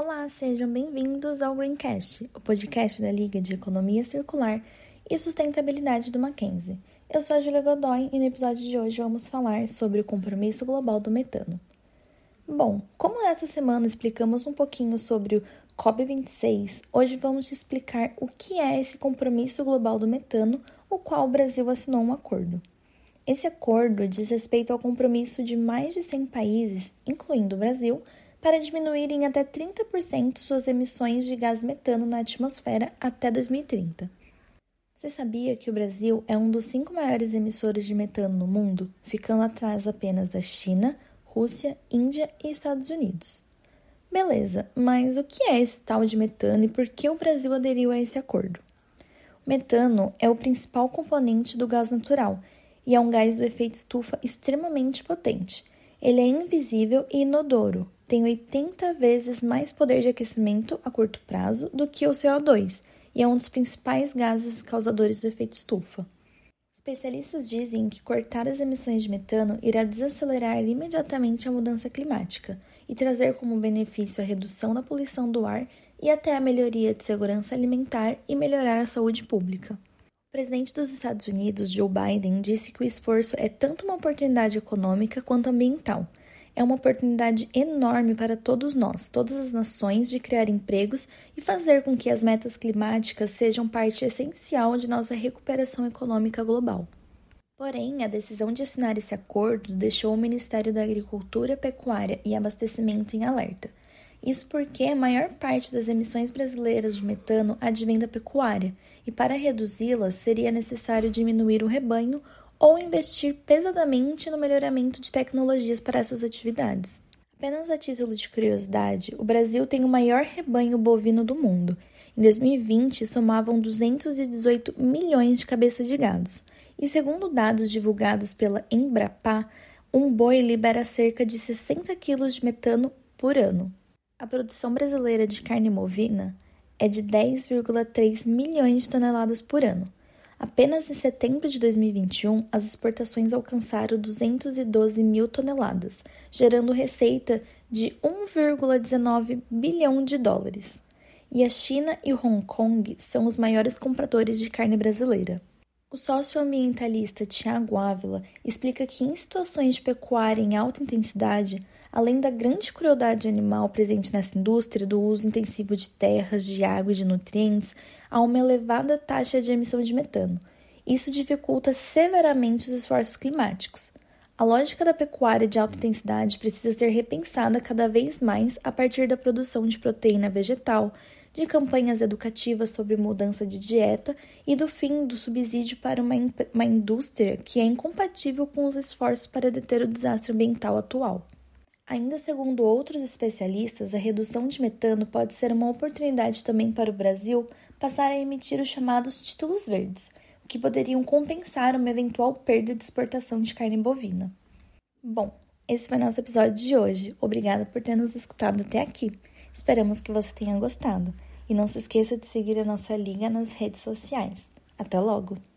Olá, sejam bem-vindos ao Greencast, o podcast da Liga de Economia Circular e Sustentabilidade do Mackenzie. Eu sou a Julia Godoy e no episódio de hoje vamos falar sobre o compromisso global do metano. Bom, como essa semana explicamos um pouquinho sobre o COP26, hoje vamos te explicar o que é esse compromisso global do metano, o qual o Brasil assinou um acordo. Esse acordo diz respeito ao compromisso de mais de 100 países, incluindo o Brasil, para diminuir em até 30% suas emissões de gás metano na atmosfera até 2030. Você sabia que o Brasil é um dos cinco maiores emissores de metano no mundo, ficando atrás apenas da China, Rússia, Índia e Estados Unidos? Beleza, mas o que é esse tal de metano e por que o Brasil aderiu a esse acordo? O metano é o principal componente do gás natural e é um gás do efeito estufa extremamente potente. Ele é invisível e inodoro, tem 80 vezes mais poder de aquecimento a curto prazo do que o CO2 e é um dos principais gases causadores do efeito estufa. Especialistas dizem que cortar as emissões de metano irá desacelerar imediatamente a mudança climática e trazer como benefício a redução da poluição do ar e até a melhoria de segurança alimentar e melhorar a saúde pública. O presidente dos Estados Unidos, Joe Biden, disse que o esforço é tanto uma oportunidade econômica quanto ambiental. É uma oportunidade enorme para todos nós, todas as nações, de criar empregos e fazer com que as metas climáticas sejam parte essencial de nossa recuperação econômica global. Porém, a decisão de assinar esse acordo deixou o Ministério da Agricultura, Pecuária e Abastecimento em alerta. Isso porque a maior parte das emissões brasileiras de metano advém da pecuária, e para reduzi-las seria necessário diminuir o rebanho ou investir pesadamente no melhoramento de tecnologias para essas atividades. Apenas a título de curiosidade, o Brasil tem o maior rebanho bovino do mundo. Em 2020, somavam 218 milhões de cabeças de gados. E segundo dados divulgados pela Embrapa, um boi libera cerca de 60 quilos de metano por ano. A produção brasileira de carne bovina é de 10,3 milhões de toneladas por ano. Apenas em setembro de 2021, as exportações alcançaram 212 mil toneladas, gerando receita de 1,19 bilhão de dólares. E a China e Hong Kong são os maiores compradores de carne brasileira. O socioambientalista Tiago Ávila explica que em situações de pecuária em alta intensidade, além da grande crueldade animal presente nessa indústria do uso intensivo de terras, de água e de nutrientes, há uma elevada taxa de emissão de metano. Isso dificulta severamente os esforços climáticos. A lógica da pecuária de alta intensidade precisa ser repensada cada vez mais a partir da produção de proteína vegetal, de campanhas educativas sobre mudança de dieta e do fim do subsídio para uma, uma indústria que é incompatível com os esforços para deter o desastre ambiental atual. Ainda segundo outros especialistas, a redução de metano pode ser uma oportunidade também para o Brasil passar a emitir os chamados títulos verdes, o que poderiam compensar uma eventual perda de exportação de carne bovina. Bom, esse foi nosso episódio de hoje. Obrigada por ter nos escutado até aqui. Esperamos que você tenha gostado. E não se esqueça de seguir a nossa liga nas redes sociais. Até logo!